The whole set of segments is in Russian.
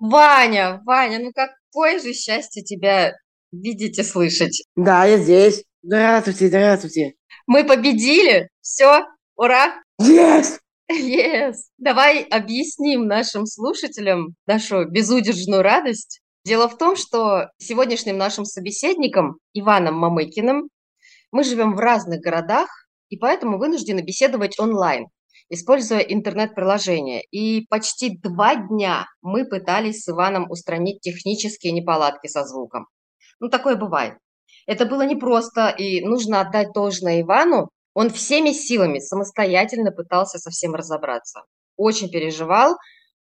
Ваня, Ваня, ну какое же счастье тебя видеть и слышать. Да, я здесь. Здравствуйте, здравствуйте. Мы победили. Все, ура. Yes! Yes. Давай объясним нашим слушателям нашу безудержную радость. Дело в том, что сегодняшним нашим собеседником Иваном Мамыкиным мы живем в разных городах и поэтому вынуждены беседовать онлайн, используя интернет-приложение. И почти два дня мы пытались с Иваном устранить технические неполадки со звуком. Ну, такое бывает. Это было непросто, и нужно отдать должное Ивану. Он всеми силами самостоятельно пытался со всем разобраться. Очень переживал,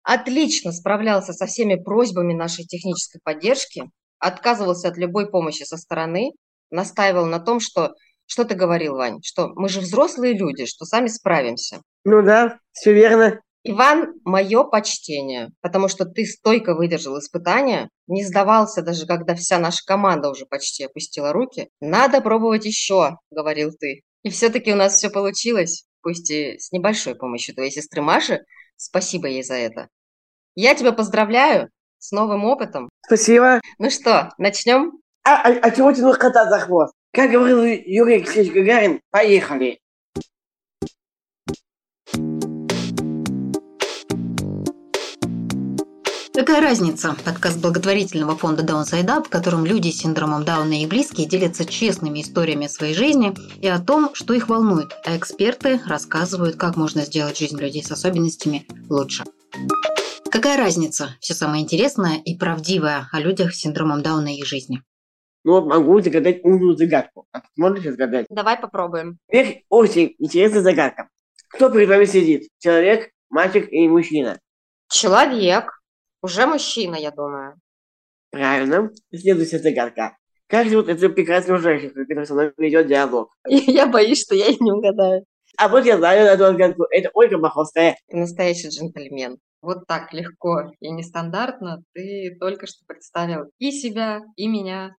отлично справлялся со всеми просьбами нашей технической поддержки, отказывался от любой помощи со стороны, настаивал на том, что что ты говорил, Вань, что мы же взрослые люди, что сами справимся. Ну да, все верно. Иван, мое почтение, потому что ты стойко выдержал испытания, не сдавался даже, когда вся наша команда уже почти опустила руки. Надо пробовать еще, говорил ты. И все-таки у нас все получилось, пусть и с небольшой помощью твоей сестры Маши. Спасибо ей за это. Я тебя поздравляю с новым опытом. Спасибо. Ну что, начнем? А, а, а чего тянуть кота за хвост? Как говорил Юрий Алексеевич Гагарин, поехали. Какая разница? Подкаст благотворительного фонда Downside Up, в котором люди с синдромом Дауна и близкие делятся честными историями своей жизни и о том, что их волнует, а эксперты рассказывают, как можно сделать жизнь людей с особенностями лучше. Какая разница? Все самое интересное и правдивое о людях с синдромом Дауна и их жизни. Ну вот могу загадать умную загадку. А Можете загадать? Давай попробуем. Теперь очень интересная загадка. Кто перед вами сидит? Человек, мальчик или мужчина? Человек. Уже мужчина, я думаю. Правильно. Следующая загадка. Как зовут эту прекрасную женщину, которая со мной ведет диалог? Я боюсь, что я не угадаю. А вот я знаю эту загадку. Это Ольга Маховская. Настоящий джентльмен. Вот так легко и нестандартно ты только что представил и себя, и меня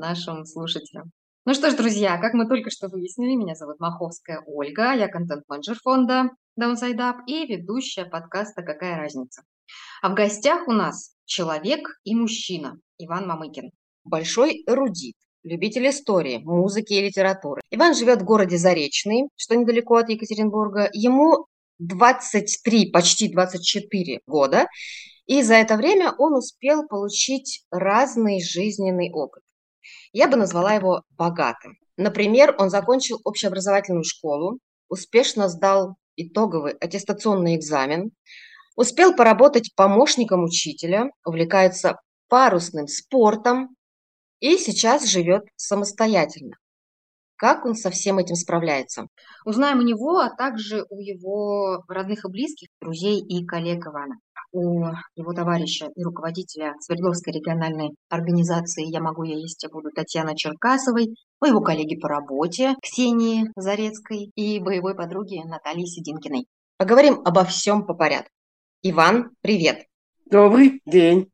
нашим слушателям. Ну что ж, друзья, как мы только что выяснили, меня зовут Маховская Ольга, я контент-менеджер фонда Downside Up и ведущая подкаста «Какая разница?». А в гостях у нас человек и мужчина Иван Мамыкин. Большой эрудит, любитель истории, музыки и литературы. Иван живет в городе Заречный, что недалеко от Екатеринбурга. Ему 23, почти 24 года, и за это время он успел получить разный жизненный опыт. Я бы назвала его богатым. Например, он закончил общеобразовательную школу, успешно сдал итоговый аттестационный экзамен, успел поработать помощником учителя, увлекается парусным спортом и сейчас живет самостоятельно. Как он со всем этим справляется? Узнаем у него, а также у его родных и близких, друзей и коллег Ивана. У его товарища и руководителя Свердловской региональной организации «Я могу, я есть, я буду» Татьяны Черкасовой, у его коллеги по работе Ксении Зарецкой и боевой подруги Натальи Сидинкиной. Поговорим обо всем по порядку. Иван, привет. Добрый день.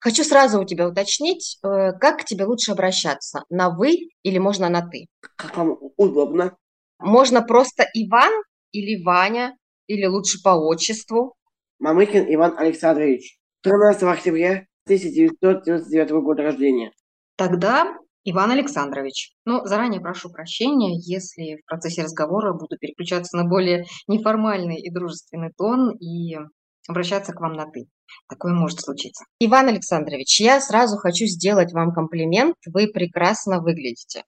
Хочу сразу у тебя уточнить, э, как к тебе лучше обращаться, на «вы» или можно на «ты»? Как вам удобно? Можно просто Иван или Ваня, или лучше по отчеству? Мамыкин Иван Александрович. 13 октября 1999 года рождения. Тогда Иван Александрович. Ну, заранее прошу прощения, если в процессе разговора буду переключаться на более неформальный и дружественный тон и обращаться к вам на «ты». Такое может случиться. Иван Александрович, я сразу хочу сделать вам комплимент. Вы прекрасно выглядите.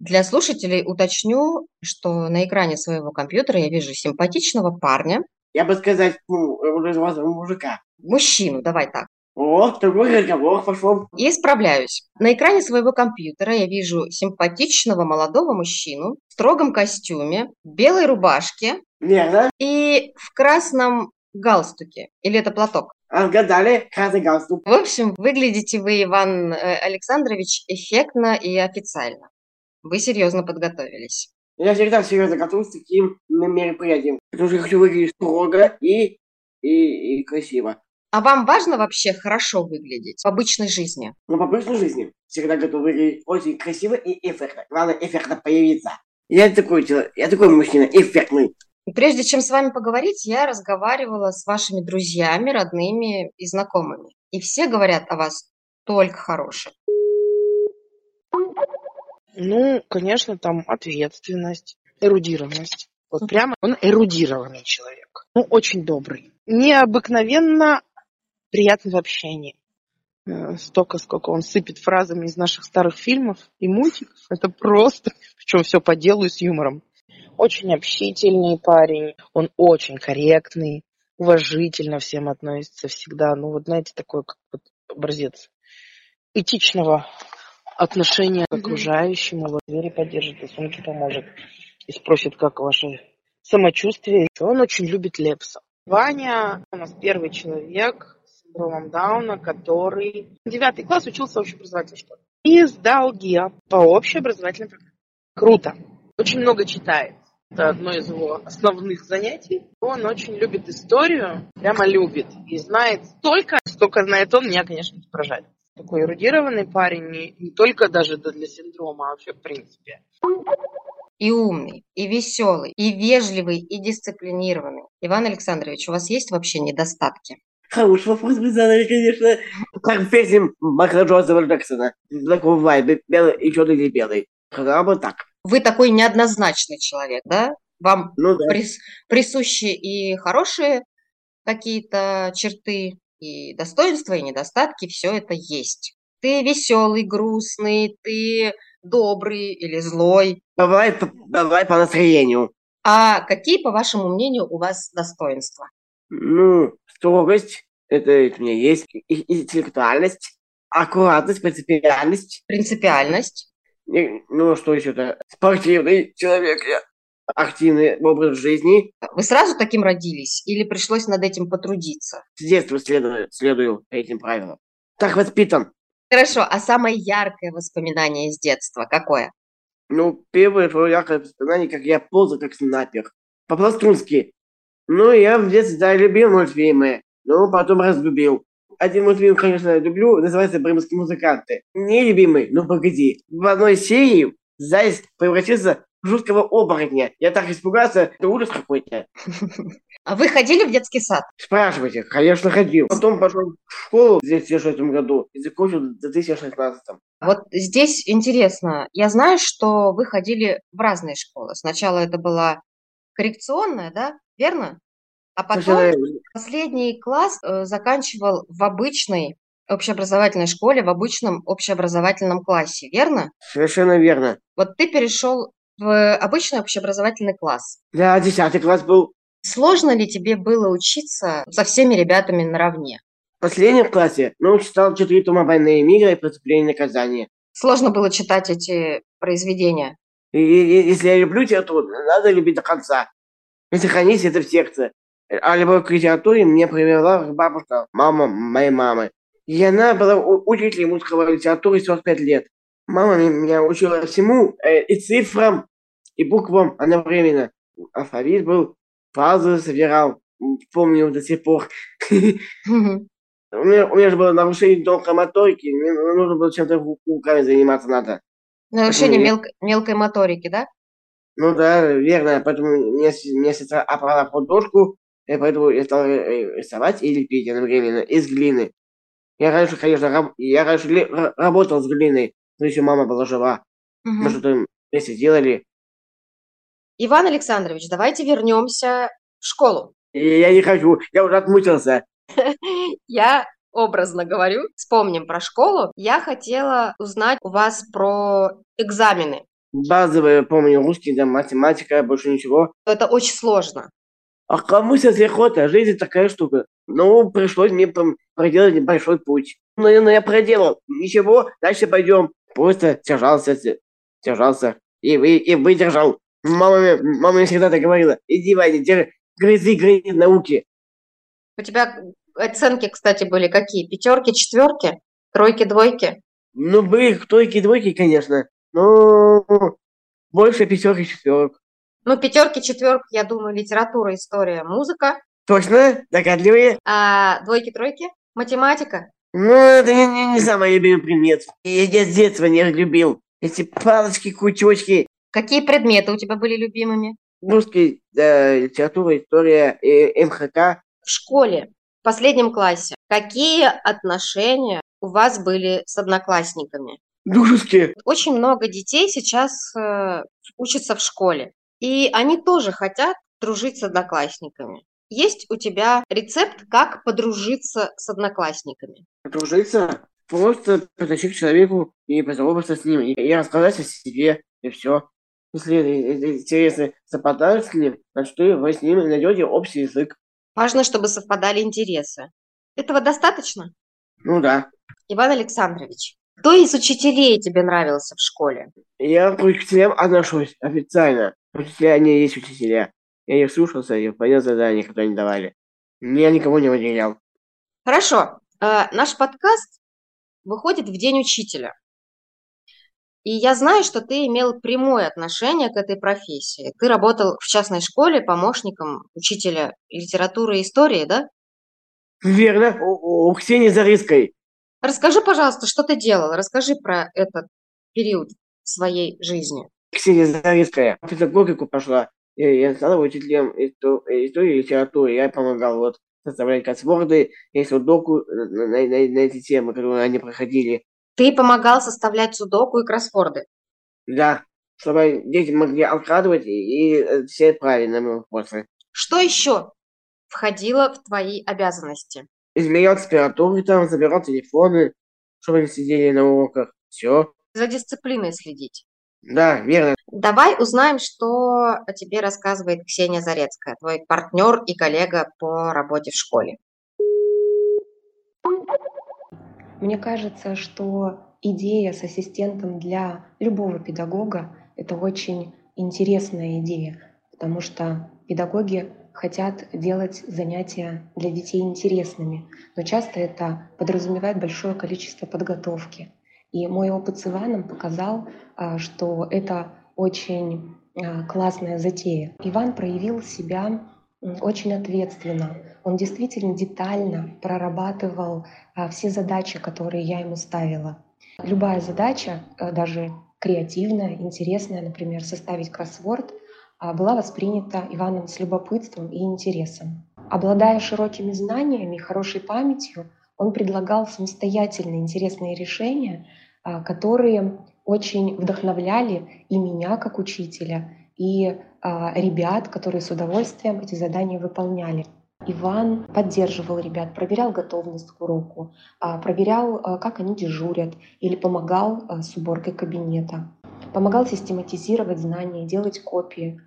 Для слушателей уточню, что на экране своего компьютера я вижу симпатичного парня. Я бы сказать, ну, мужика. Мужчину, давай так. О, такой разговор пошел. И исправляюсь. На экране своего компьютера я вижу симпатичного молодого мужчину в строгом костюме, белой рубашке Верно. и в красном галстуке. Или это платок? Отгадали, красный галстук. В общем, выглядите вы, Иван э, Александрович, эффектно и официально. Вы серьезно подготовились. Я всегда серьезно готовлюсь к таким мероприятиям, потому что я хочу выглядеть строго и, и, и красиво. А вам важно вообще хорошо выглядеть в обычной жизни? Но по обычной жизни всегда готов выглядеть очень красиво и эффектно. Главное, эффектно появиться. Я такой человек, я такой мужчина, эффектный. Прежде чем с вами поговорить, я разговаривала с вашими друзьями, родными и знакомыми. И все говорят о вас только хорошее. Ну, конечно, там ответственность, эрудированность. Вот прямо он эрудированный человек. Ну, очень добрый. Необыкновенно приятный в общении. Э, столько, сколько он сыпет фразами из наших старых фильмов и мультиков. Это просто, причем все по делу и с юмором. Очень общительный парень, он очень корректный, уважительно всем относится всегда. Ну, вот знаете, такой как вот образец этичного отношения к окружающему, вот двери поддержит, и сумки поможет. И спросит, как ваше самочувствие. Он очень любит Лепса. Ваня у нас первый человек с синдромом Дауна, который девятый класс учился в общеобразовательной школе. И сдал ГИА по общеобразовательной программе. Круто. Очень много читает. Это одно из его основных занятий. Он очень любит историю, прямо любит. И знает столько, столько знает он, меня, конечно, поражает такой эрудированный парень, не, не только даже для синдрома, а вообще в принципе. И умный, и веселый, и вежливый, и дисциплинированный. Иван Александрович, у вас есть вообще недостатки? Хороший вопрос вы задали, конечно. Как в песне Майкла Джонсона Джексона. Такой вайб, белый и черный или белый. Хотя бы так. Вы такой неоднозначный человек, да? Вам ну, да. прис, присущи и хорошие какие-то черты, и достоинства, и недостатки, все это есть. Ты веселый, грустный, ты добрый или злой. Давай, давай по настроению. А какие, по вашему мнению, у вас достоинства? Ну, строгость, это, это у меня есть, интеллектуальность, аккуратность, принципиальность. Принципиальность. И, ну, что еще-то? Спортивный человек я активный образ жизни. Вы сразу таким родились или пришлось над этим потрудиться? С детства следую, следую этим правилам. Так воспитан. Хорошо, а самое яркое воспоминание из детства какое? Ну, первое твое яркое воспоминание, как я ползал как снайпер. По-пластунски. Ну, я в детстве, да, любил мультфильмы. Ну, потом разлюбил. Один мультфильм, конечно, люблю, называется «Бремские музыканты». Не любимый, но погоди. В одной серии Заяц превратился жуткого оборотня. Я так испугался, это ужас какой-то. А вы ходили в детский сад? Спрашивайте, конечно, ходил. Потом пошел в школу в 2006 году и закончил в 2016. Вот здесь интересно. Я знаю, что вы ходили в разные школы. Сначала это была коррекционная, да? Верно? А потом Сначала... последний класс э, заканчивал в обычной общеобразовательной школе, в обычном общеобразовательном классе, верно? Совершенно верно. Вот ты перешел в обычный общеобразовательный класс. Да, десятый класс был. Сложно ли тебе было учиться со всеми ребятами наравне? В последнем классе, ну, читал четыре тома «Войны и мира» и «Преступление и наказание». Сложно было читать эти произведения? И, и, если я люблю литературу, надо любить до конца. И сохранить это в сердце. А любовь к литературе мне привела бабушка, мама моей мамы. И она была учителем русского литературы 45 лет. Мама меня учила всему, э, и цифрам, и буквам одновременно. Алфавит был, фразы собирал, помню до сих пор. У меня, у меня же было нарушение тонкой моторики, мне нужно было чем-то руками заниматься надо. Нарушение мелко, мелкой моторики, да? Ну да, верно, поэтому мне, мне сестра опала художку, и поэтому я стал рисовать и лепить одновременно из глины. Я раньше, конечно, раб, я раньше работал с глиной, но еще мама была жива. Угу. Мы что-то вместе делали. Иван Александрович, давайте вернемся в школу. Я не хочу, я уже отмучился. Я образно говорю, вспомним про школу. Я хотела узнать у вас про экзамены. Базовые, помню, русский, да, математика, больше ничего. Это очень сложно. А кому сейчас охота? Жизнь такая штука. Ну, пришлось мне проделать небольшой путь. Ну, но я проделал. Ничего, дальше пойдем. Просто держался, держался. И, и, и выдержал. Мама, мама мне всегда так говорила. Иди, Ваня, держи, грызи, грызи науки. У тебя оценки, кстати, были какие? Пятерки, четверки? Тройки, двойки? Ну, были тройки, двойки, конечно. Но больше пятерок и четверок. Ну, пятерки, четверки, я думаю, литература, история, музыка. Точно? Догадливые? А двойки, тройки? Математика? Ну, это не, не, не самый любимый предмет. Я, я с детства не любил. Эти палочки, кучочки. Какие предметы у тебя были любимыми? русский, э, литература, история, и МХК. В школе, в последнем классе, какие отношения у вас были с одноклассниками? Дружеские. Очень много детей сейчас э, учатся в школе, и они тоже хотят дружить с одноклассниками. Есть у тебя рецепт, как подружиться с одноклассниками? Подружиться? Просто подойти к человеку и поздороваться с ним, и рассказать о себе, и все. Если интересы совпадают с ним, значит, вы с ним найдете общий язык. Важно, чтобы совпадали интересы. Этого достаточно? Ну да. Иван Александрович, кто из учителей тебе нравился в школе? Я к учителям отношусь официально. Учителя, они есть учителя. Я их слушался и выполнял задания, которые они давали. Я никого не выделял. Хорошо. Э, наш подкаст выходит в День учителя. И я знаю, что ты имел прямое отношение к этой профессии. Ты работал в частной школе помощником учителя литературы и истории, да? Верно, у, у Ксении Зарицкой. Расскажи, пожалуйста, что ты делал? Расскажи про этот период своей жизни. Ксения Зарицкая в педагогику пошла я стал учителем истории и литературы. Я помогал вот составлять кроссворды, есть судоку на, на, на, на эти темы, которые они проходили. Ты помогал составлять судоку и кроссворды? Да, чтобы дети могли откладывать и, и все правильные вопросы. Что еще входило в твои обязанности? Измерял температуру, там, забирал телефоны, чтобы они сидели на уроках. Все. За дисциплиной следить. Да, верно. Давай узнаем, что о тебе рассказывает Ксения Зарецкая, твой партнер и коллега по работе в школе. Мне кажется, что идея с ассистентом для любого педагога – это очень интересная идея, потому что педагоги хотят делать занятия для детей интересными, но часто это подразумевает большое количество подготовки. И мой опыт с Иваном показал, а, что это очень а, классная затея. Иван проявил себя очень ответственно. Он действительно детально прорабатывал а, все задачи, которые я ему ставила. Любая задача, даже креативная, интересная, например, составить кроссворд, была воспринята Иваном с любопытством и интересом. Обладая широкими знаниями и хорошей памятью, он предлагал самостоятельные интересные решения, а, которые очень вдохновляли и меня как учителя, и а, ребят, которые с удовольствием эти задания выполняли. Иван поддерживал ребят, проверял готовность к уроку, а, проверял, как они дежурят, или помогал с уборкой кабинета, помогал систематизировать знания, делать копии.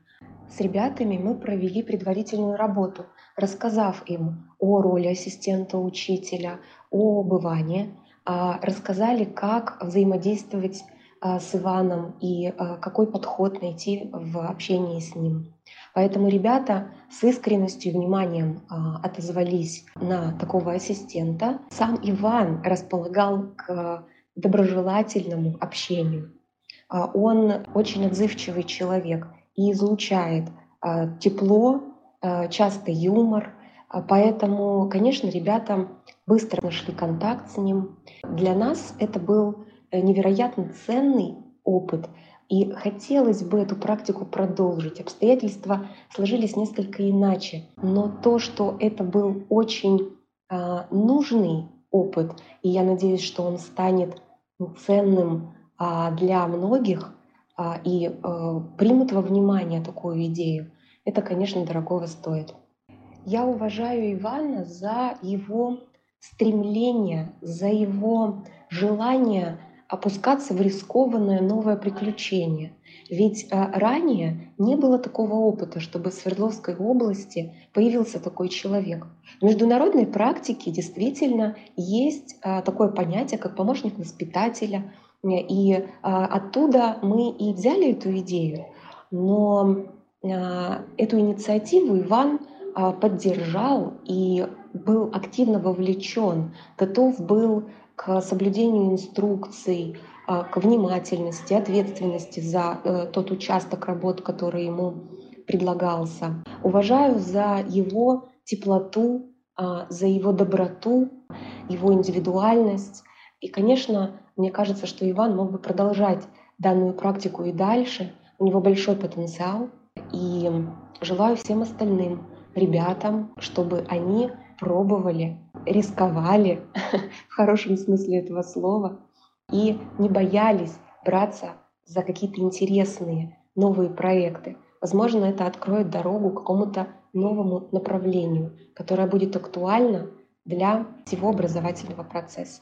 С ребятами мы провели предварительную работу, рассказав им о роли ассистента учителя, о бывании, а, рассказали, как взаимодействовать а, с Иваном и а, какой подход найти в общении с ним. Поэтому ребята с искренностью и вниманием отозвались на такого ассистента. Сам Иван располагал к доброжелательному общению. Он очень отзывчивый человек и излучает тепло, часто юмор. Поэтому, конечно, ребята быстро нашли контакт с ним. Для нас это был э, невероятно ценный опыт, и хотелось бы эту практику продолжить. Обстоятельства сложились несколько иначе, но то, что это был очень э, нужный опыт, и я надеюсь, что он станет ценным э, для многих э, и э, примут во внимание такую идею, это, конечно, дорогого стоит. Я уважаю Ивана за его стремление, за его желание опускаться в рискованное новое приключение. Ведь а, ранее не было такого опыта, чтобы в Свердловской области появился такой человек. В международной практике действительно есть а, такое понятие, как помощник воспитателя, и а, оттуда мы и взяли эту идею. Но эту инициативу Иван поддержал и был активно вовлечен, готов был к соблюдению инструкций, а, к внимательности, ответственности за э, тот участок работ, который ему предлагался. Уважаю за его теплоту, а, за его доброту, его индивидуальность. И, конечно, мне кажется, что Иван мог бы продолжать данную практику и дальше. У него большой потенциал, И желаю всем остальным ребятам, чтобы они пробовали, рисковали в хорошем смысле этого слова и не боялись браться за какие-то интересные новые проекты. Возможно, это откроет дорогу к какому-то новому направлению, которое будет актуально для всего образовательного процесса.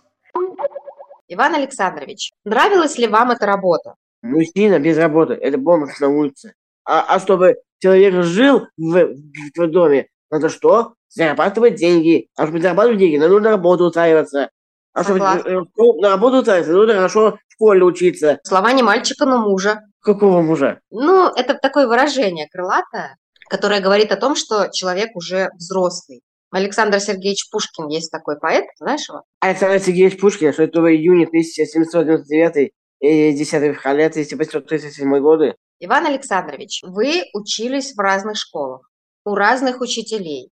Иван Александрович, нравилась ли вам эта работа? Мужчина без работы – это бомж на улице. А, а чтобы человек жил в, в доме, надо что? Зарабатывать деньги. А чтобы зарабатывать деньги, надо на работу устраиваться. А чтобы э, на работу устраиваться, надо хорошо в школе учиться. Слова не мальчика, но мужа. Какого мужа? Ну, это такое выражение крылатое, которое говорит о том, что человек уже взрослый. Александр Сергеевич Пушкин есть такой поэт, знаешь его? Александр Сергеевич Пушкин, что это в июне 1799 и 10 февраля 1837 годы. Иван Александрович, вы учились в разных школах, у разных учителей.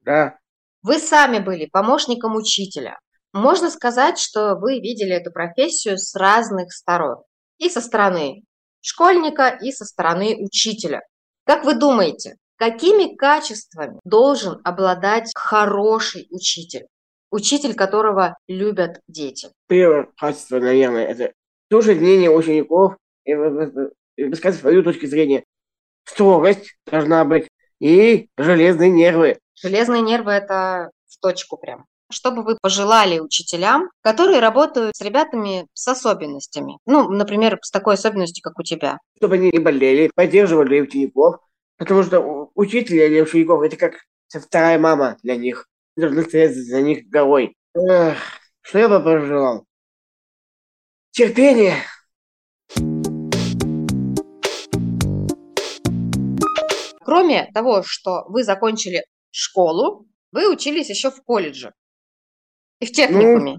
Да. Вы сами были помощником учителя. Можно сказать, что вы видели эту профессию с разных сторон. И со стороны школьника, и со стороны учителя. Как вы думаете, какими качествами должен обладать хороший учитель? Учитель, которого любят дети. Первое качество, наверное, это мнение учеников и высказать свою точку зрения. Строгость должна быть и железные нервы. Железные нервы – это в точку прям. Что бы вы пожелали учителям, которые работают с ребятами с особенностями? Ну, например, с такой особенностью, как у тебя. Чтобы они не болели, поддерживали учеников. Потому что учитель для учеников – это как вторая мама для них. Должны стоять за них горой. Эх, что я бы пожелал? Терпение. Кроме того, что вы закончили школу, вы учились еще в колледже и в техникуме.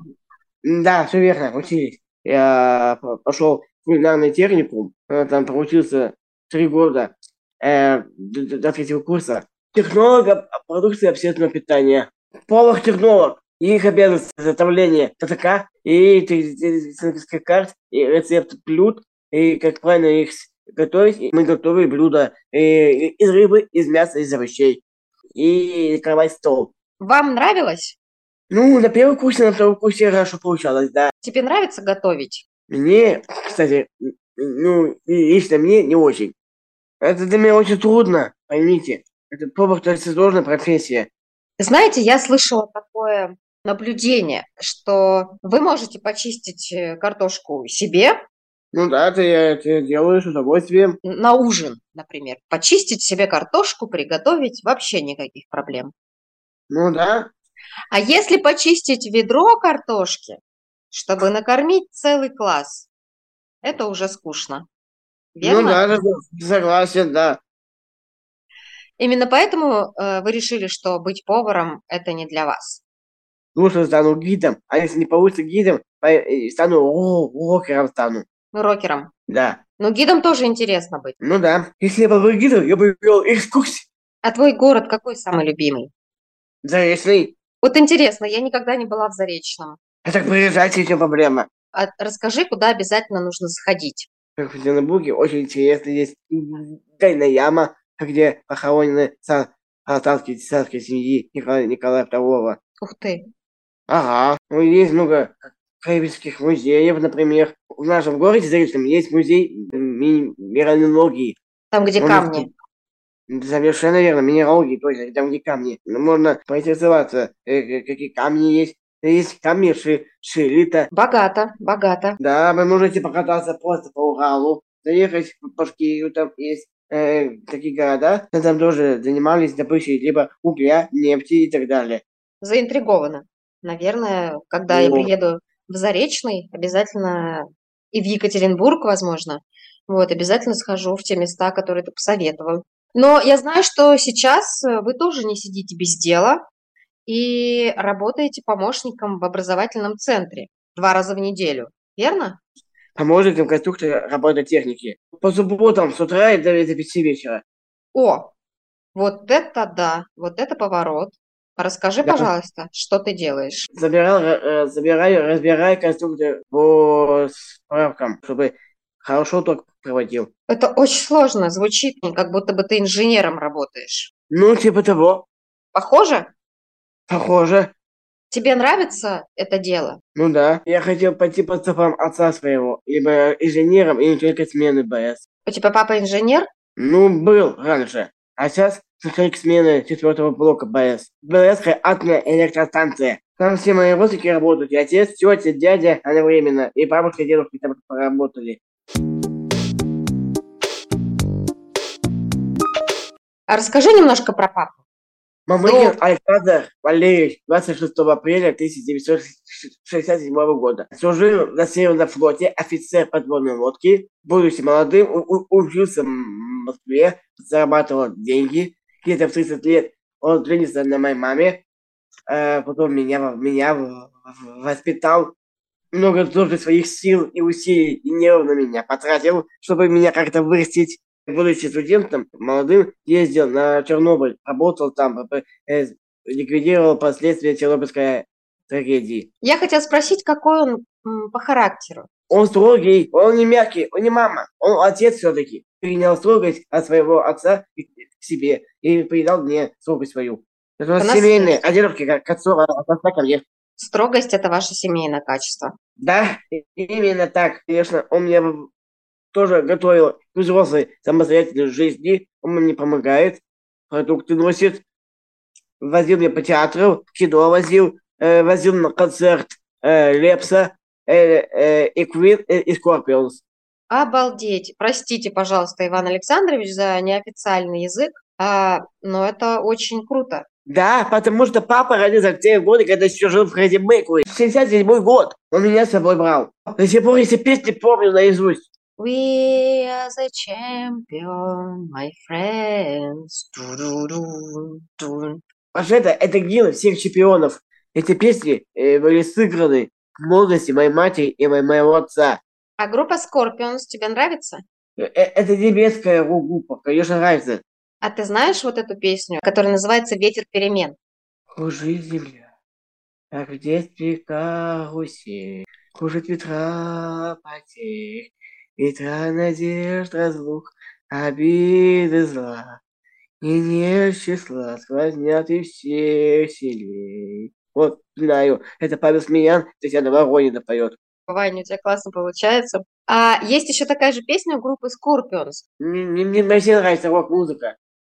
Ну, да, все верно, учились. Я пошел в кулинарный техникум, э, там проучился три года э, до, до третьего курса. Технолог продукции общественного питания. Повар-технолог. Их обязанность изготовления ТТК и технических карт, и рецепт блюд, и как правильно их готовить. Мы готовим блюда э, из рыбы, из мяса, из овощей. И накрывать стол. Вам нравилось? Ну, на первом курсе, на втором курсе хорошо получалось, да. Тебе нравится готовить? Мне, кстати, ну, лично мне не очень. Это для меня очень трудно, поймите. Это это сложная профессия. Знаете, я слышала такое наблюдение, что вы можете почистить э, картошку себе, ну да, ты это делаю с удовольствием. На ужин, например. Почистить себе картошку, приготовить, вообще никаких проблем. Ну да. А если почистить ведро картошки, чтобы накормить целый класс, это уже скучно. Ну Верно? Ну да, согласен, да. Именно поэтому э, вы решили, что быть поваром – это не для вас. Лучше стану гидом, а если не получится гидом, стану рокером стану. Рокером? Да. Но гидом тоже интересно быть. Ну да. Если я был бы гидом, я бы вел экскурсии. А твой город какой самый любимый? Заречный. Вот интересно, я никогда не была в Заречном. А так приезжайте, чем проблема? А расскажи, куда обязательно нужно сходить. В Екатеринбурге очень интересно есть тайная яма, где похоронены остатки царской семьи Николая, Николая II. Ух ты. Ага. Ну, есть много краеведских музеев, например. В нашем городе Заречном есть музей минералогии. Там, где Он камни. Совершенно верно, минералогии, то есть там, где камни. Можно поинтересоваться, э, э, какие камни есть. Есть камни ши, шилита. Богато, богато. Да, вы можете покататься просто по Уралу, заехать в Башкирию, там есть э, такие города, там тоже занимались добычей либо угля, нефти и так далее. Заинтригована. Наверное, когда ну, я приеду в Заречный, обязательно и в Екатеринбург, возможно. Вот, обязательно схожу в те места, которые ты посоветовал. Но я знаю, что сейчас э, вы тоже не сидите без дела и работаете помощником в образовательном центре два раза в неделю, верно? Помощником конструктора робототехники. По субботам с утра и до 5 вечера. О, вот это да, вот это поворот. Расскажи, да. пожалуйста, что ты делаешь? Забирал, э, забираю, разбираю конструктор по справкам, чтобы хорошо только проводил. Это очень сложно звучит, как будто бы ты инженером работаешь. Ну, типа того. Похоже? Похоже. Тебе нравится это дело? Ну да. Я хотел пойти по стопам отца своего, либо инженером, и не только смены БС. У тебя папа инженер? Ну, был раньше. А сейчас начальник смены четвертого блока БС. БС – атомная электростанция. Там все мои родственники работают. И отец, тетя, дядя одновременно. И бабушка и дедушка там поработали. А расскажи немножко про папу. Мамыкин ну, Александр Валерьевич 26 апреля 1967 года. Служил на Северном флоте, офицер подводной лодки. Будучи молодым, учился в Москве, зарабатывал деньги. Где-то в 30 лет он женился на моей маме. Э, потом меня, меня воспитал. Много тоже своих сил и усилий и нервно меня потратил, чтобы меня как-то вырастить будучи студентом, молодым, ездил на Чернобыль, работал там, э, ликвидировал последствия Чернобыльской трагедии. Я хотела спросить, какой он по характеру? Он строгий, он не мягкий, он не мама, он отец все-таки. Принял строгость от своего отца к себе и передал мне строгость свою. Это у нас семейные, а дедушки к отцу, а отца ко мне. Строгость – это ваше семейное качество. Да, именно так. Конечно, он мне тоже готовил к взрослой самостоятельной жизни. Он мне помогает, продукты носит, возил меня по театру, кино возил, э, возил на концерт э, Лепса э, э, и э, Скорпионс. Обалдеть. Простите, пожалуйста, Иван Александрович, за неофициальный язык, а, но это очень круто. Да, потому что папа родился в те годы, когда еще жил в Фредди Меркьюри. 67 год. Он меня с собой брал. До сих пор эти песни помню наизусть. We are the champion, my friends. Это, это гимн всех чемпионов. Эти песни э, были сыграны в молодости моей матери и моего отца. А группа Scorpions тебе нравится? Э, э, это немецкая группа, конечно, нравится. А ты знаешь вот эту песню, которая называется «Ветер перемен»? Кружит земля, как в детстве карусель, кружит ветра потерь, Ветра надежд разлук, обиды зла, И нет числа сквознят и всех селей. Вот, знаю, это Павел Смеян, Татьяна Воронина поет. Ваня, у тебя классно получается. А есть еще такая же песня у группы Scorpions. Мне, мне, мне всем нравится рок-музыка.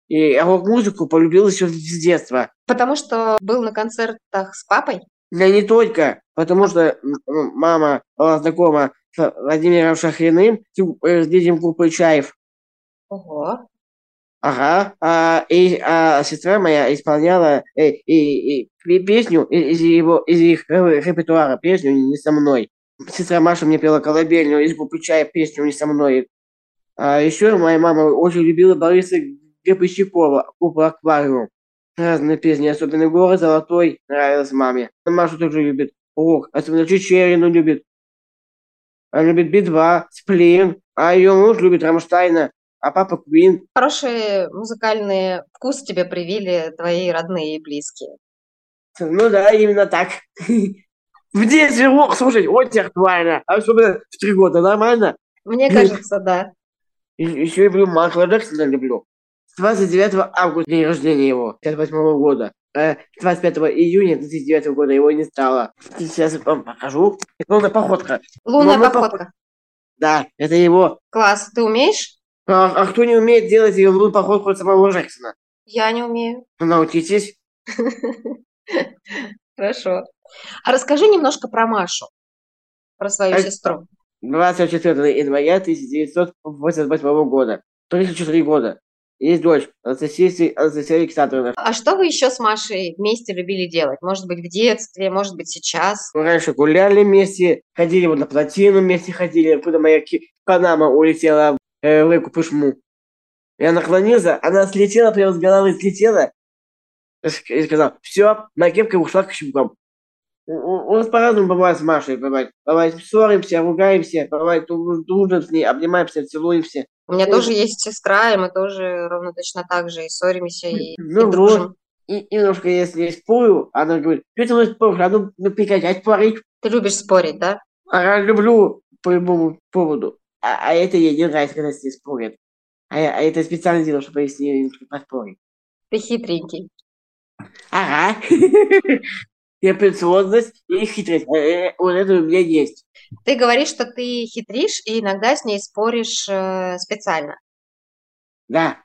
И рок-музыку полюбил еще с детства. Потому что был на концертах с папой? Да не только, потому что мама была знакома с Владимиром Шахриным, руководителем группы Чаев. Ого. Ага, а, и а, сестра моя исполняла э, и, и, песню из его из их репертуара, песню не со мной. Сестра Маша мне пела колыбельную из Чаев песню не со мной. А еще моя мама очень любила Бориса Гребущикова, группа Аквариум. Разные песни, особенно город Золотой, нравилась маме. Маша тоже любит рок, особенно Чечерину любит. Она любит Би-2, Сплин, а ее муж любит Рамштайна, а папа Квин. Хороший музыкальный вкус тебе привили твои родные и близкие. Ну да, именно так. В детстве рок слушать очень актуально, а особенно в три года, нормально? Мне кажется, да. Еще люблю Майкла Джексона люблю. 29 августа день рождения его, 58 года. 25 э, июня 2009 года его не стало. Сейчас я вам покажу. Лунная походка. Лунная, Лунная походка. походка. Да, это его. Класс, ты умеешь? А, а кто не умеет делать ее лунную походку от самого Джексона? Я не умею. Научитесь. Хорошо. А расскажи немножко про Машу, про свою сестру. 24 января 1988 года. 34 года. Есть дочь, Анастасия, Анастасия Александровна. А что вы еще с Машей вместе любили делать? Может быть, в детстве, может быть, сейчас? Мы раньше гуляли вместе, ходили вот на плотину вместе ходили, куда моя Панама улетела э, реку Пышму. Я наклонился, она слетела, прямо с головы слетела. И сказал, все, моя кепка ушла к щукам. У нас по-разному бывает с Машей, бывает. Бывает ссоримся, ругаемся, бывает дружим с ней, обнимаемся, целуемся. У меня Ой. тоже есть сестра, и мы тоже ровно точно так же и ссоримся, и, ну, и дружим. Вот. И, немножко, если я спорю, она говорит, что ты можешь спорить, надо ну, прекратять спорить. Ты любишь спорить, да? А я люблю по любому поводу. А, а это ей не нравится, когда с ней спорят. А, я, а это специально делал, чтобы с ней поспорить. Ты хитренький. Ага. И амбициозность и хитрость. Э, э, вот это у меня есть. Ты говоришь, что ты хитришь и иногда с ней споришь э, специально. Да.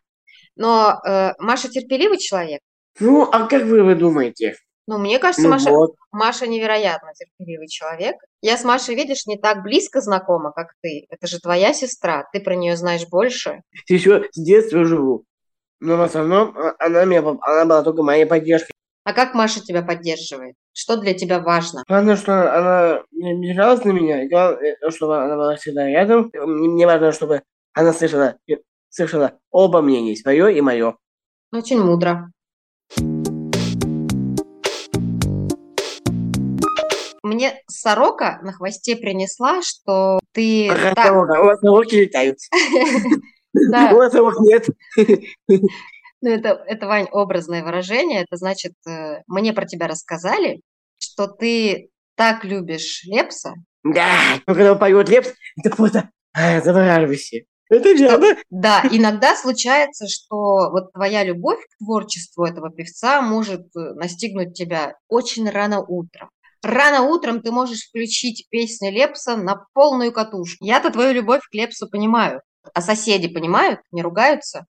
Но э, Маша терпеливый человек. Ну, а как вы, вы думаете? Ну, мне кажется, Ну Маша, вот. Маша невероятно терпеливый человек. Я с Машей, видишь, не так близко знакома, как ты. Это же твоя сестра, ты про нее знаешь больше. Еще с детства живу. Но в основном а, она, меня, она была только моей поддержкой. А как Маша тебя поддерживает? Что для тебя важно? Главное, что она не обижалась на меня, э, чтобы она была всегда рядом. Мне, мне важно, чтобы она слышала, э, слышала оба мнения, свое и мое. Очень мудро. Мне сорока на хвосте принесла, что ты Ага, так... сорока. У вас сороки летают. У вас сорок нет. ну это, это, Вань, образное выражение. Это значит, э, мне про тебя рассказали, что ты так любишь Лепса, Да, когда он поет Лепс, это просто а, завораживайся. Это верно. Да, иногда случается, что вот твоя любовь к творчеству этого певца может э, настигнуть тебя очень рано утром. Рано утром ты можешь включить песни Лепса на полную катушку. Я-то твою любовь к Лепсу понимаю. А соседи понимают? Не ругаются?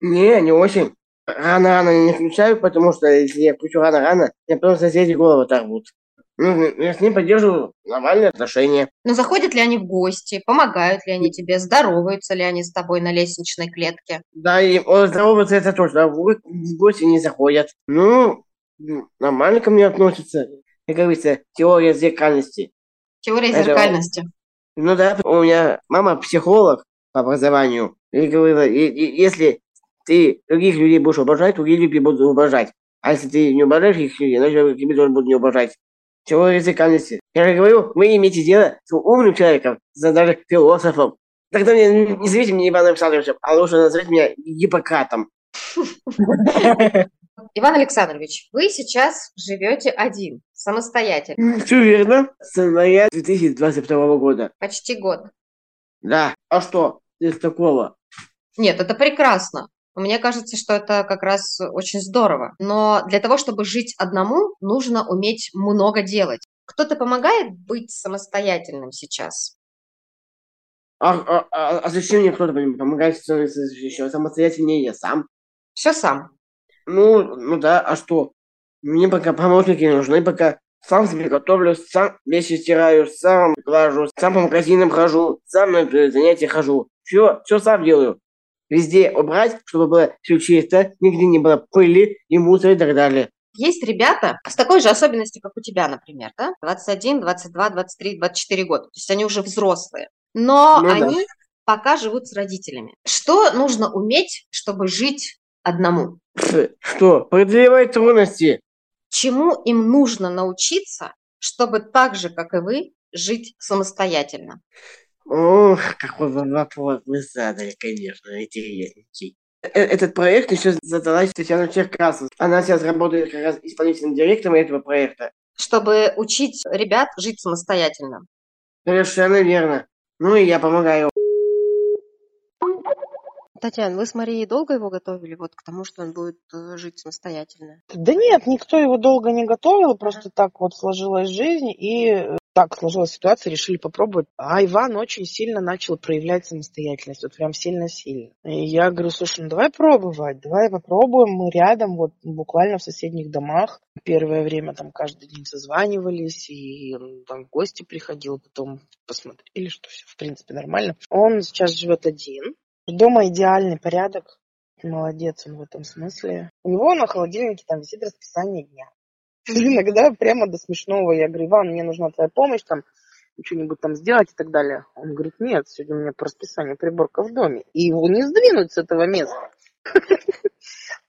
Не, не очень. Рано-рано не включаю, потому что если я включу рано-рано, я потом соседи голову оторвут. Ну, я с ним поддерживаю нормальные отношения. Но заходят ли они в гости? Помогают ли они тебе? Здороваются ли они с тобой на лестничной клетке? Да, и он здороваться это точно, а в го- в гости не заходят. Ну, нормально ко мне относятся. Как говорится, теория зеркальности. Теория Это- зеркальности. Ну да, у меня мама психолог по образованию. И говорила, и- и если ты других людей будешь уважать, другие люди будут уважать. А если ты не уважаешь их людей, значит, тебе тоже будут не уважать. Теория зеркальности. Я же говорю, вы имеете дело с умным человеком, с даже философом. Тогда мне не зовите меня Иваном Александровичем, а лучше назовите меня Гиппократом. Иван Александрович, вы сейчас живете один, самостоятельно, Все верно. С января 2022 года. почти год. Да. А что из такого? Нет, это прекрасно. Мне кажется, что это как раз очень здорово. Но для того, чтобы жить одному, нужно уметь много делать. Кто-то помогает быть самостоятельным сейчас? А, а- а- а зачем мне кто-то помогает становиться еще самостоятельнее я сам? Все сам. Ну, ну да, а что? Мне пока помощники не нужны, пока сам себе готовлю, сам вещи стираю, сам глажу, сам по магазинам хожу, сам на занятия хожу. Все, все сам делаю. Везде убрать, чтобы было все чисто, нигде не было пыли и мусора и так далее. Есть ребята с такой же особенностью, как у тебя, например, да? 21, 22, 23, 24 года. То есть они уже взрослые. Но Ну да. они пока живут с родителями. Что нужно уметь, чтобы жить одному? Что, преодолевать трудности? Чему им нужно научиться, чтобы так же, как и вы, жить самостоятельно? Ох, какой вопрос вы задали, конечно, интересненький. Э- Этот проект еще задалась Татьяна Черкасова. Она сейчас работает как раз исполнительным директором этого проекта. Чтобы учить ребят жить самостоятельно. Совершенно верно. Ну и я помогаю. Татьяна, вы с Марией долго его готовили вот к тому, что он будет э, жить самостоятельно? Да нет, никто его долго не готовил, просто так вот сложилась жизнь, и так сложилась ситуация, решили попробовать. А Иван очень сильно начал проявлять самостоятельность, вот прям сильно-сильно. И я говорю, слушай, ну давай пробовать, давай попробуем, мы рядом, вот буквально в соседних домах. Первое время там каждый день созванивались, и он там в гости приходил, потом посмотрели, что все в принципе нормально. Он сейчас живет один, Дома идеальный порядок. Молодец он в этом смысле. У него на холодильнике там висит расписание дня. Иногда прямо до смешного. Я говорю, Иван, мне нужна твоя помощь, там, что-нибудь там сделать и так далее. Он говорит, нет, сегодня у меня по расписанию приборка в доме. И его не сдвинуть с этого места.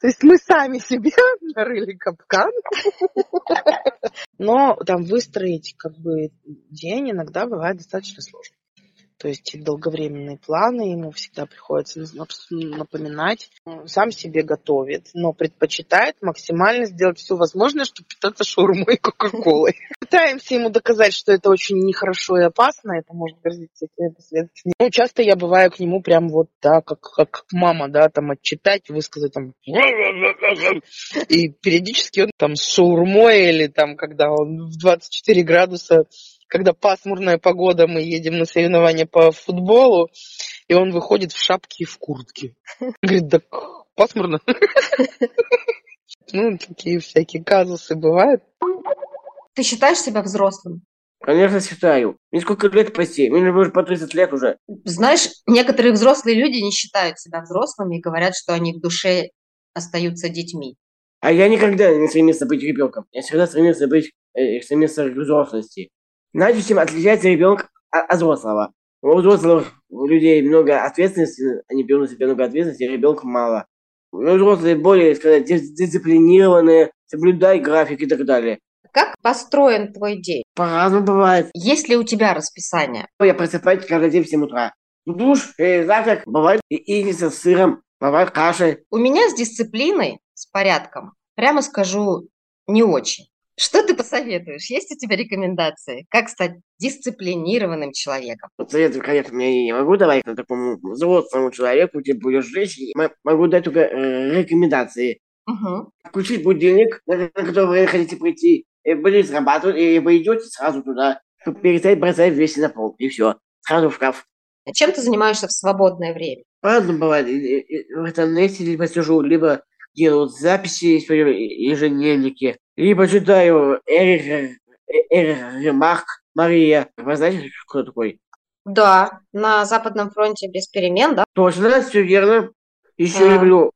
То есть мы сами себе нарыли капкан. Но там выстроить как бы день иногда бывает достаточно сложно. То есть долговременные планы ему всегда приходится напоминать. Сам себе готовит, но предпочитает максимально сделать все возможное, чтобы питаться шаурмой и кока-колой. Пытаемся ему доказать, что это очень нехорошо и опасно, это может грозить всякими последствиями. Ну, часто я бываю к нему прям вот, да, как, как мама, да, там отчитать, высказать там и периодически он там с шаурмой или там, когда он в 24 градуса когда пасмурная погода, мы едем на соревнования по футболу, и он выходит в шапке и в куртке. Говорит, да пасмурно. Ну, такие всякие казусы бывают. Ты считаешь себя взрослым? Конечно, считаю. Мне сколько лет почти? Мне уже по 30 лет уже. Знаешь, некоторые взрослые люди не считают себя взрослыми и говорят, что они в душе остаются детьми. А я никогда не стремился быть ребенком. Я всегда стремился быть, э, стремился к взрослости. Знаете, чем отличается ребенок от взрослого? У взрослых людей много ответственности, они берут на себя много ответственности, а ребенка мало. Ну, взрослые более, сказать, дисциплинированные, соблюдай график и так далее. Как построен твой день? По-разному бывает. Есть ли у тебя расписание? Я просыпаюсь каждый день в 7 утра. Душ, э, завтрак, бывает яйца с сыром, бывает каши. У меня с дисциплиной, с порядком, прямо скажу, не очень. Что ты посоветуешь? Есть у тебя рекомендации? Как стать дисциплинированным человеком? Советую, конечно, я не могу давать на такому взрослому человеку, где будешь жить. Могу дать только э, рекомендации. Угу. Включить будильник, на который вы хотите прийти, и будет срабатывать, и вы идете сразу туда, чтобы перестать бросать вещи на пол, и все. Сразу в шкаф. А чем ты занимаешься в свободное время? Ладно, бывает. В интернете либо сижу, либо делаю записи в своем ежедневнике либо читаю Эрих, Эрих Ремарк Мария. Вы знаете, кто такой? Да, на Западном фронте без перемен, да? Точно, все верно. Еще а. люблю,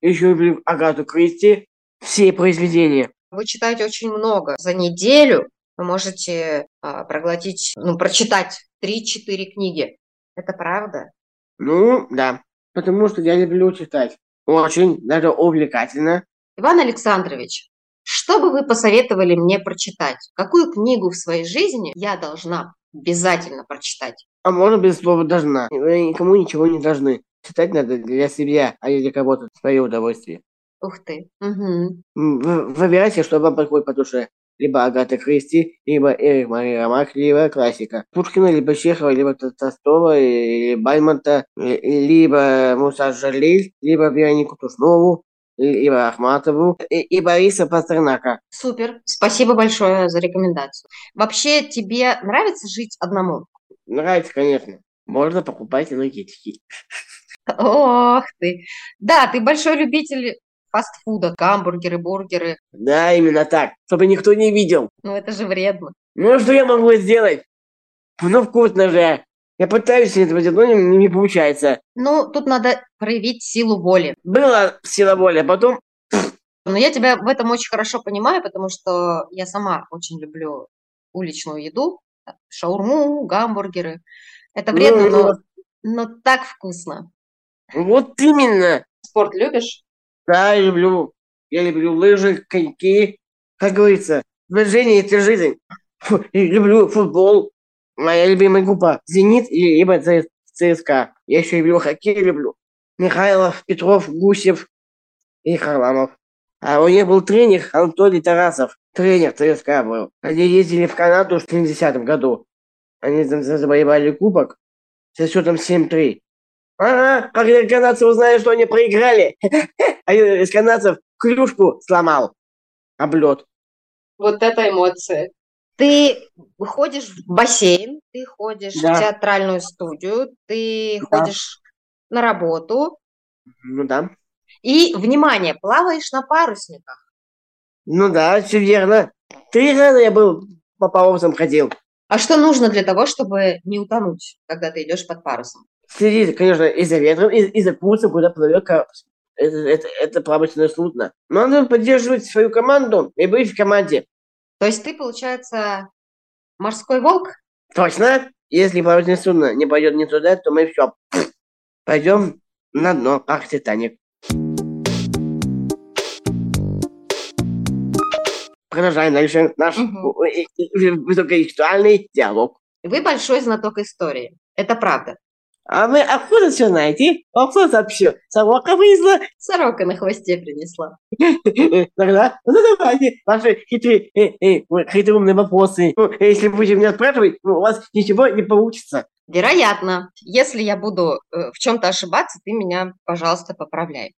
еще люблю Агату Кристи, все произведения. Вы читаете очень много. За неделю вы можете а, проглотить, ну, прочитать 3-4 книги. Это правда? Ну, да. Потому что я люблю читать. Очень, даже увлекательно. Иван Александрович, что бы вы посоветовали мне прочитать? Какую книгу в своей жизни я должна обязательно прочитать? А можно без слова «должна». Вы никому ничего не должны. Читать надо для себя, а не для кого-то. Свое удовольствие. Ух ты. Угу. Выбирайте, что вам подходит по душе. Либо Агата Кристи, либо Эрик Мария Ромак, либо классика. Пушкина, либо Чехова, либо Толстого, или Баймонта, либо Муса Жалиль, либо Веронику Тушнову, и Ахматову, и, и Бориса Пастернака. Супер, спасибо большое за рекомендацию. Вообще, тебе нравится жить одному? Нравится, конечно. Можно покупать энергетики. Ох ты. Да, ты большой любитель фастфуда, гамбургеры, бургеры. Да, именно так, чтобы никто не видел. Ну это же вредно. Ну а что я могу сделать? Ну вкусно же. Я пытаюсь это делать, но не, не получается. Ну, тут надо проявить силу воли. Была сила воли, а потом... Но я тебя в этом очень хорошо понимаю, потому что я сама очень люблю уличную еду, шаурму, гамбургеры. Это вредно, ну, но, но так вкусно. Вот именно. Спорт любишь? Да, я люблю. Я люблю лыжи, коньки. Как говорится, движение – это жизнь. Фу, люблю футбол, Моя любимая группа «Зенит» и либо ЦСКА. Я еще люблю хоккей, люблю. Михайлов, Петров, Гусев и Харламов. А у них был тренер Анатолий Тарасов. Тренер ЦСКА был. Они ездили в Канаду в 70 году. Они там завоевали кубок со счетом 7-3. Ага, когда канадцы узнали, что они проиграли, один из канадцев клюшку сломал. Облет. Вот это эмоции. Ты ходишь в бассейн, ты ходишь да. в театральную студию, ты да. ходишь на работу. Ну да. И, внимание, плаваешь на парусниках. Ну да, все верно. Три раза я был по парусам ходил. А что нужно для того, чтобы не утонуть, когда ты идешь под парусом? Следить, конечно, и за ветром, и, и за курсом, куда плывет это, это, это плавательное судно. Но надо поддерживать свою команду и быть в команде. То есть ты, получается, морской волк? Точно. Если плавательное судно не пойдет не туда, то мы все пойдем на дно, как Титаник. Продолжаем дальше наш угу. высокоинтеллектуальный диалог. Вы большой знаток истории. Это правда. А вы откуда все знаете? Кто сообщил? Собака вылезла? Сорока на хвосте принесла. Тогда, ну давайте, ваши хитрые, э, э, хитрые вопросы. Ну, если будете меня спрашивать, ну, у вас ничего не получится. Вероятно. Если я буду э, в чем-то ошибаться, ты меня, пожалуйста, поправляй.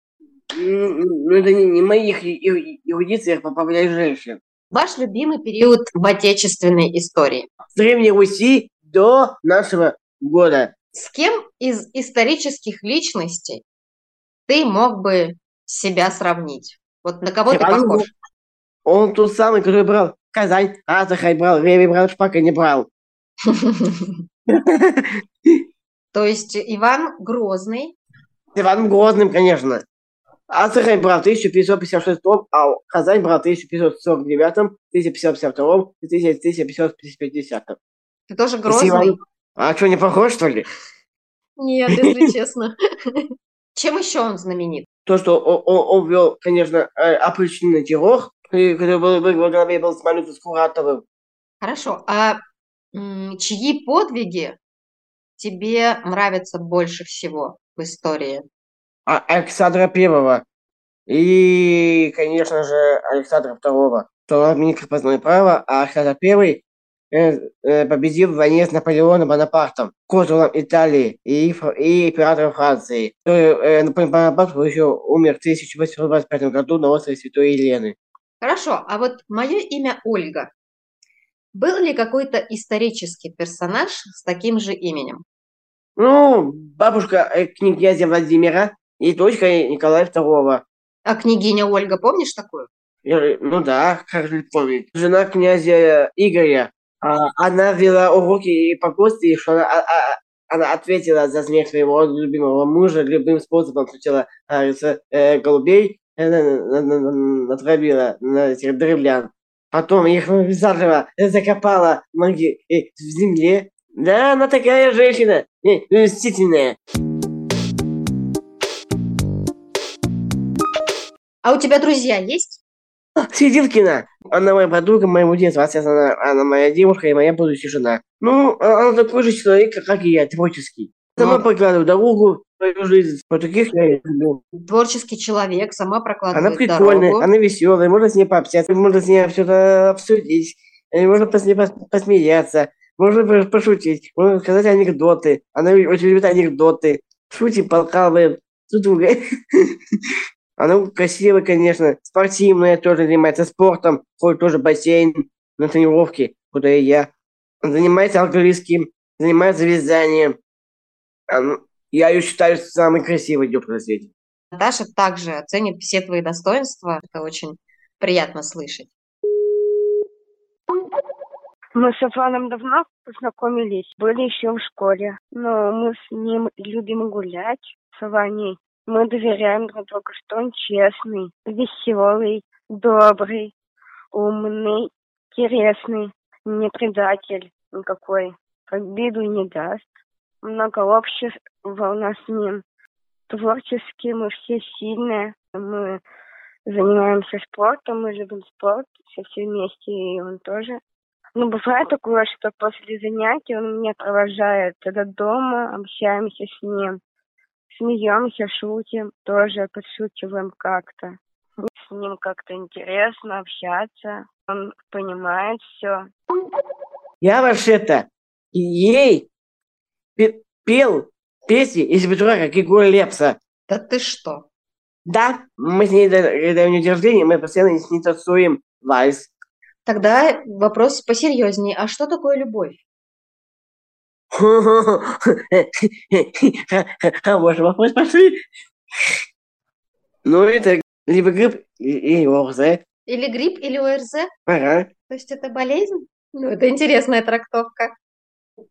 Ну, это не, не моих эрудициях поправляй женщин. Ваш любимый период в отечественной истории? С Древней Руси до нашего года. С кем из исторических личностей ты мог бы себя сравнить? Вот на кого Иван ты похож? Он тот самый, который брал Казань, Астрахань брал, время брал, Шпака не брал. То есть Иван Грозный, Иваном Грозным, конечно. Астрахань брал в 1556, а Казань брал в 1549, 1552 и 1550. ты тоже Грозный? А что, не похож, что ли? Нет, если честно. Чем еще он знаменит? То, что он, он, вел, конечно, э, опричнинный террор, и который был, во главе был Смолютый с Куратовым. Хорошо. А чьи подвиги тебе нравятся больше всего в истории? А- Александра Первого. И, конечно же, Александра Второго. Что он крепостное право, а Александр Первый победил в войне с Наполеоном Бонапартом, консулом Италии и, и императором Франции. Э, Наполеон Бонапарт еще умер в 1825 году на острове Святой Елены. Хорошо. А вот мое имя Ольга. Был ли какой-то исторический персонаж с таким же именем? Ну, бабушка э, князя Владимира и дочка Николая Второго. А княгиня Ольга, помнишь такую? Ну да, как же помнить. Жена князя Игоря. А, Она вела уроки и по гости, что она, а- а- она ответила за смерть своего любимого мужа любым способом. Сначала говорится, э, голубей э, на- на- на- натравила на этих древлян. Потом их заживо закопала ноги в земле. Да, она такая женщина, э, мстительная. А у тебя друзья есть? Сидилкина. Она моя подруга моего детства, она, она моя девушка и моя будущая жена. Ну, а- она такой же человек, как и я, творческий. Сама Ну. прокладываю дорогу, свою жизнь. Вот таких я люблю. Творческий человек, сама Она прокладывает прикольная, дорогу. она веселая, можно с ней пообщаться, можно с ней что-то обсудить, э, можно с ней пос- посмеяться, можно пошутить, можно сказать анекдоты. Она очень любит анекдоты. Шутим, подкалываем друг друга. Она красивая, конечно, спортивная, тоже занимается спортом, ходит тоже в бассейн на тренировки, куда и я. Занимается английским, занимается вязанием. Она- Я ее считаю самой красивой девушкой на свете. Наташа также оценит все твои достоинства. Это очень приятно слышать. Мы с Иваном давно познакомились, были еще в школе. Но мы с ним любим гулять, с Ваней. Мы доверяем друг другу, что он честный, веселый, добрый, умный, интересный, не предатель никакой, обиду не даст. Много общего у нас с ним. Творчески мы все сильные, мы занимаемся спортом, мы любим спорт, все, все вместе, и он тоже. Ну, бывает такое, что после занятий он меня провожает до дома, общаемся с ним, смеемся, шутим, тоже подшучиваем как-то. С ним как-то интересно общаться, он понимает все. Я вообще-то ей пе- пел песни из как Егора Лепса. Да ты что? Да, мы с ней, до- нее день рождения, мы постоянно с ней танцуем вальс. Тогда вопрос посерьезнее. А что такое любовь? Хороший вопрос, пошли. Ну, это либо грипп или ОРЗ. Или грипп, или ОРЗ? Ага. То есть это болезнь? Ну, это интересная трактовка.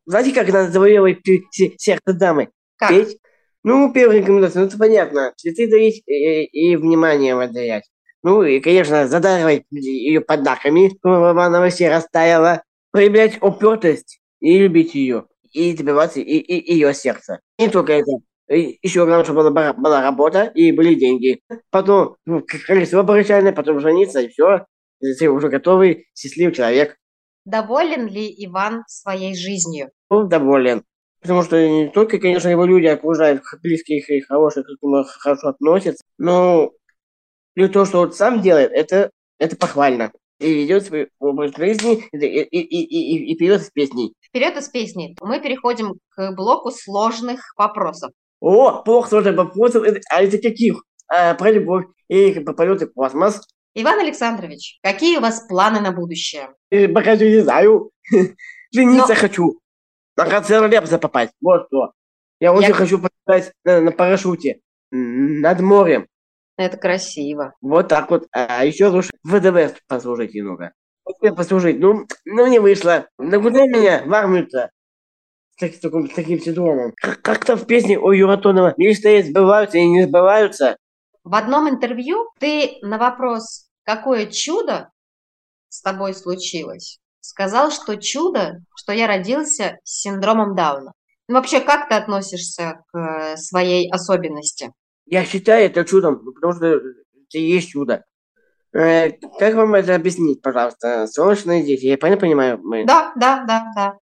Знаете, как надо завоевывать сердце дамы? Как? Петь? Ну, первая рекомендация, ну, это понятно. Цветы дарить и, и внимание выдаять. Ну, и, конечно, задаривать ее подарками, чтобы она во все растаяла. Проявлять упертость и любить ее. И добиваться и, и, ее сердца. Не только это. И Еще главное, чтобы была, была работа и были деньги. Потом ну, колесо обручальное, потом жениться, и все. Ты уже готовый, счастливый человек. Доволен ли Иван своей жизнью? Он доволен. Потому что не только, конечно, его люди окружают, близкие и хорошие, к нему хорошо относятся, но и то, что он сам делает, это, это похвально. И ведет свой образ жизни и, и, и, и, и вперед с песней. Вперед из песни. Мы переходим к блоку сложных вопросов. О, плохо сложных вопросов. А это каких? А, про любовь и по полеты в космос. Иван Александрович, какие у вас планы на будущее? И пока я не знаю. Жениться Но... хочу. На концерт Лепса попасть. Вот что. Я, я... очень хочу полетать на, на парашюте над морем. Это красиво. Вот так вот. А еще лучше ВДВ послужить немного. Послужить. Ну, ну не вышло. Да куда меня в армию-то? С, с, таким, с таким синдромом. Как-то в песне у Юратонова мечты сбываются и не сбываются. В одном интервью ты на вопрос, какое чудо с тобой случилось, сказал, что чудо, что я родился с синдромом Дауна. Ну, вообще, как ты относишься к э, своей особенности? Я считаю это чудом, потому что это есть чудо. Э, как вам это объяснить, пожалуйста? Солнечные дети, я правильно понимаю? Мы... Да, да, да, да.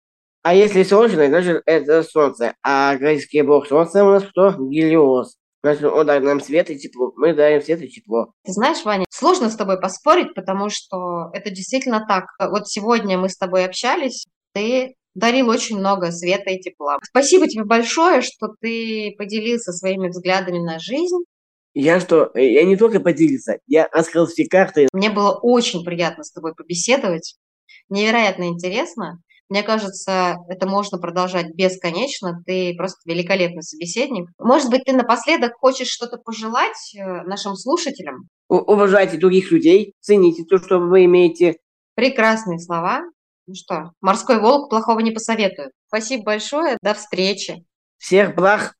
А если солнечное, значит это солнце. А греческий бог солнца у нас кто? Гелиос. Значит, он дает нам свет и тепло. Мы даем свет и тепло. Ты знаешь, Ваня, сложно с тобой поспорить, потому что это действительно так. Вот сегодня мы с тобой общались, ты дарил очень много света и тепла. Спасибо тебе большое, что ты поделился своими взглядами на жизнь. Я что, я не только поделился, я открыл все карты. Мне было очень приятно с тобой побеседовать. Невероятно интересно. Мне кажется, это можно продолжать бесконечно. Ты просто великолепный собеседник. Может быть, ты напоследок хочешь что-то пожелать э, нашим слушателям? У уважайте других людей, цените то, что вы имеете. Прекрасные слова. Ну что, морской волк плохого не посоветует. Спасибо большое, до встречи. Всех благ.